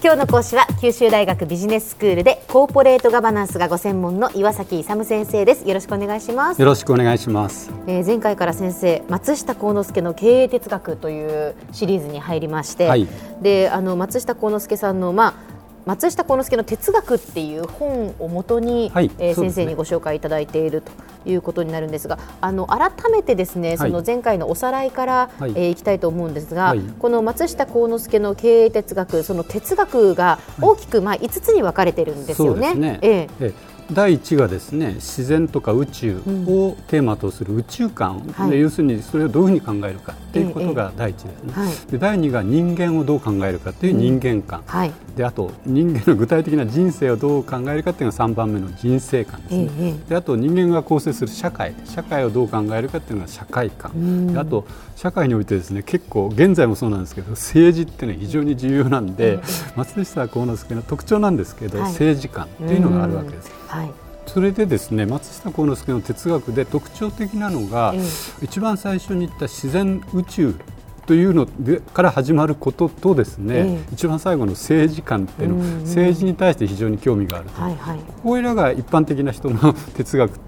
今日の講師は九州大学ビジネススクールでコーポレートガバナンスがご専門の岩崎勇先生です。よろしくお願いします。よろしくお願いします、えー、前回から先生松下幸之助の経営哲学というシリーズに入りまして、はい、であの松下幸之助さんのまあ松下幸之助の哲学っていう本をもとに、はい、えー、先生にご紹介いただいているということになるんですがあの改めてですね、その前回のおさらいから、はい、えー、いきたいと思うんですが、はい、この松下幸之助の経営哲学その哲学が大きく、まあ、5つに分かれてるんですよね。ね。え。ええ第1がですね自然とか宇宙をテーマとする宇宙観、うん、要するにそれをどういうふうに考えるかということが第一ですね、はい、で第2が人間をどう考えるかという人間観、うんはい、であと人間の具体的な人生をどう考えるかというのが3番目の人生観ですね、であと人間が構成する社会。社会をどう考えるかというのが社会観、であと社会においてですね結構現在もそうなんですけど政治ってね非常に重要なんで、松下幸之助の特徴なんですけど、政治観というのがあるわけです。はい。それでですね松下幸之助の哲学で特徴的なのが、えー、一番最初に言った自然宇宙というのでから始まることとですね、えー、一番最後の政治観っていうの、政治に対して非常に興味があると、はいはい、これらが一般的な人の 哲学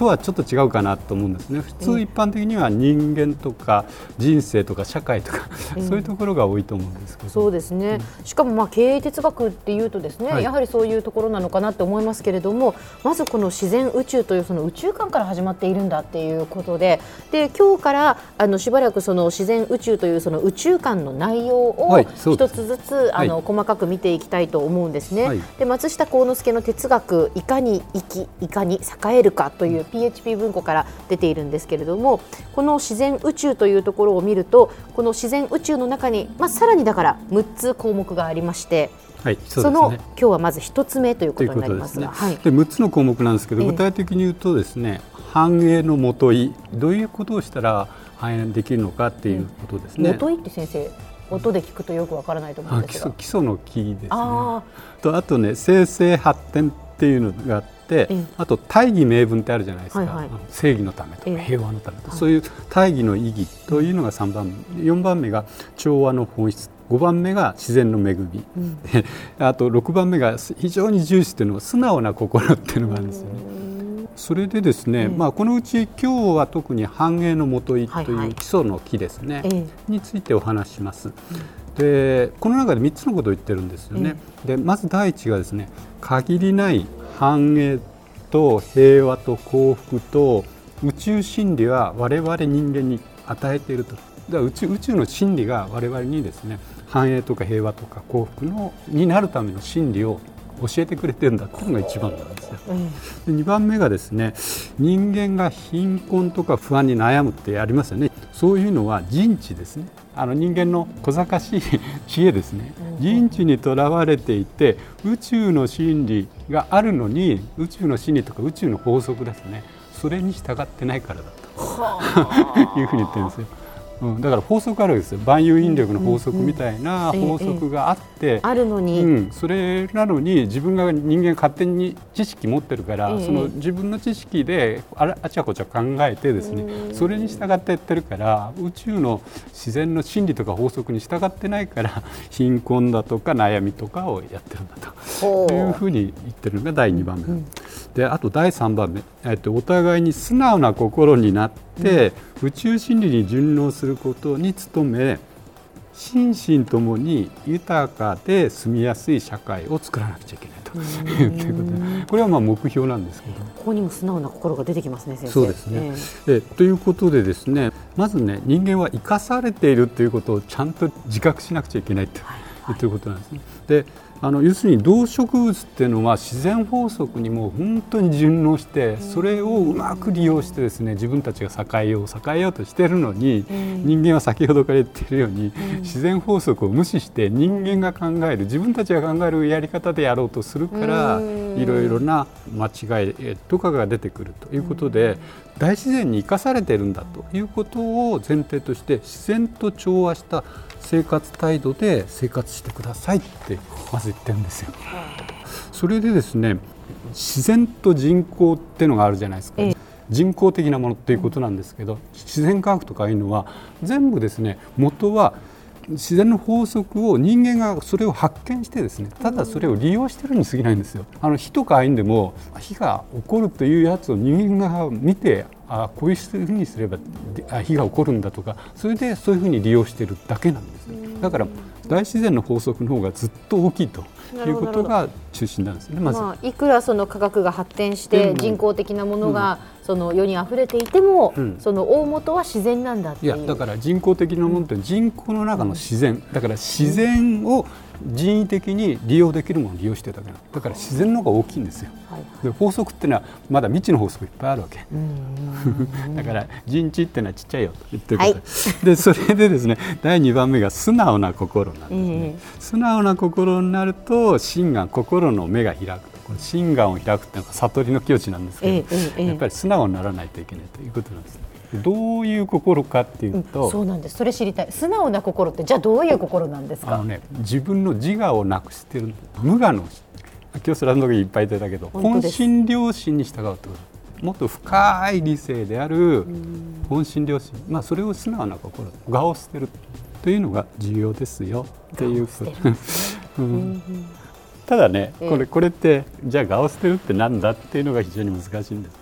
とはちょっと違うかなと思うんですね。普通一般的には人間とか人生とか社会とか、そういうところが多いと思うんですけど。そうですね、うん、しかもまあ経営哲学っていうとですね、はい、やはりそういうところなのかなって思いますけれどもまずこの自然宇宙というその宇宙観から始まっているんだっていうことでで今日からあのしばらくその自然宇宙というその宇宙観の内容を一つずつ、はい、あの、細かく見ていきたいと思うんですね。はい、で松下幸之助の哲学いかに生きいかに栄えるかという PHP 文庫から出ているんですけれどもこの自然宇宙というところを見るとこの自然宇宙の中に、まあ、さらにだから6つ項目がありまして。はいそ、ね、の今日はまず1つ目ということになりますが、ね、はい、で6つの項目なんですけど、具体的に言うとですね繁栄のもといどういうことをしたら繁栄できるのかっていうことですね。もといって先生音で聞くとよくわからないと思うんですが。基礎の木ですね。あとあとね生成発展っていうのがあって、あと大義名分ってあるじゃないですか、はいはい、正義のためとか平和のためとか、そういう大義の意義というのが3番目。4番目が調和の本質。5番目が自然の恵み、うん、あと6番目が非常に重視というのは素直な心っていうのがあるんですよね。それでですね、まあ、このうち今日は特に繁栄のもといという基礎の木ですね、についてお話しします。でこの中で3つのことを言ってるんですよね。でまず第一がですね限りない繁栄と平和と幸福と宇宙真理は我々人間に与えていると。宇宙宇宙の真理が我々にですね繁栄とか平和とか幸福のになるための真理を教えてくれてるんだっていうのが一番なんですよ。で2番目がですね人間が貧困とか不安に悩むってありますよねそういうのは人知ですねあの人間の小賢しい 知恵ですね。人知にとらわれていて宇宙の真理があるのに宇宙の真理とか宇宙の法則ですね。それに従ってないからだと。いうふうに言ってるんですよ。うん、だから法則あるわけですよ。万有引力の法則みたいな法則があって、あるのに、うん、それなのに自分が人間勝手に知識持ってるから、その自分の知識でああちゃこちゃ考えてですねそれに従ってやってるから宇宙の自然の真理とか法則に従ってないから貧困だとか悩みとかをやってるんだと。いうふうに言ってるのが第2番目。うんであと第3番目、えっと、お互いに素直な心になって、うん、宇宙真理に順応することに努め心身ともに豊かで住みやすい社会を作らなくちゃいけないと。いうことでこれはまあ目標なんですけど。ここにも素直な心が出てきますね先生。そうですね、えー、えということでですねまずね人間は生かされているということをちゃんと自覚しなくちゃいけないと、はいはい、いうことなんですね。であの要するに動植物っていうのは自然法則にも本当に順応してそれをうまく利用してですね自分たちが栄えよう栄えようとしているのに人間は先ほどから言っているように自然法則を無視して人間が考える自分たちが考えるやり方でやろうとするからいろいろな間違いとかが出てくるということで大自然に生かされているんだということを前提として自然と調和した生活態度で生活してくださいってまず言ってるんですよ。それでですね自然と人工っていうのがあるじゃないですか。人工的なものっていうことなんですけど自然科学とかいうのは全部ですね元は自然の法則を人間がそれを発見してですねただそれを利用してるに過ぎないんですよ。あの火とかんでも火が起こるというやつを人間が見てあこういうふうにすれば火が起こるんだとかそれでそういうふうに利用してるだけなんです、よ、だから大自然の法則の方がずっと大きいということが中心なんですねまず、まあ、いくらその科学が発展して人工的なものがその世に溢れていても、うん、その大元は自然なんだっていやだから人工的なものって人口の中の自然。だから自然を人為的に利用できるものを利用してるだけだから自然の方が大きいんですよ、はいはい、で法則っていうのはまだ未知の法則いっぱいあるわけ。だから人知っていうのはちっちゃいよと言ってること、はい、でそれでですね第2番目が素直な心なんですね、えー、素直な心になると心眼心の目が開くこれ心眼を開くっていうのが悟りの境地なんですけど、えやっぱり素直にならないといけないということなんです、どういう心かっていうと、うん、そうなんです。それ知りたい。素直な心ってじゃあどういう心なんですか？あの、ね、自分の自我をなくしてる無我の今日スランドいっぱい出たけど本心良心に従うってこと。もっと深い理性である本心良心、まあ、それを素直な心我を捨てるというのが重要ですよ。っていうこと。うんただね、これこれってじゃあ我を捨てるってなんだっていうのが非常に難しいんです。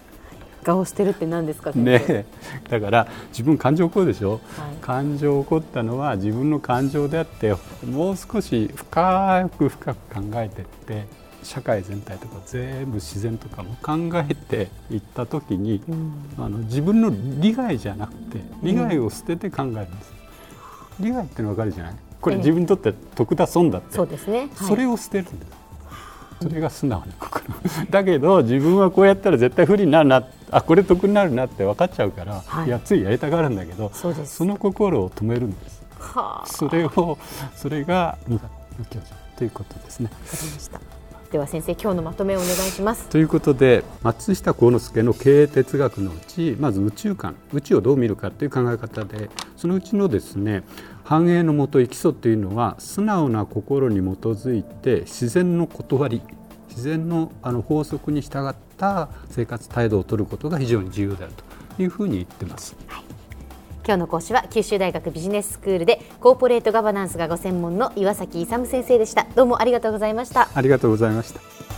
我を捨てるって何ですかねだから自分感情起こるでしょ、はい、感情起こったのは自分の感情であってもう少し深く深く考えていって社会全体とか全部自然とかも考えていった時に、うん、あの自分の利害じゃなくて利害を捨てて考えるんです、うん、利害っての分かるじゃない？これ自分にとって得だ損だって、そうですね、はい、それを捨てるんですそれが素直な心 だけど自分はこうやったら絶対不利になるなあこれ得になるなって分かっちゃうから、はい、いやついやりたがるんだけどその心を止めるんです。それをそれが無我の教授ということですね。わかりました。では先生今日のまとめをお願いします。ということで松下幸之助の経営哲学のうちまず宇宙観宇宙をどう見るかという考え方でそのうちのですね繁栄のもと生きそっていうのは素直な心に基づいて自然の断り自然のあの法則に従った生活態度を取ることが非常に重要であるというふうに言ってます。はい。今日の講師は九州大学ビジネススクールでコーポレートガバナンスがご専門の岩崎勇先生でした。どうもありがとうございました。ありがとうございました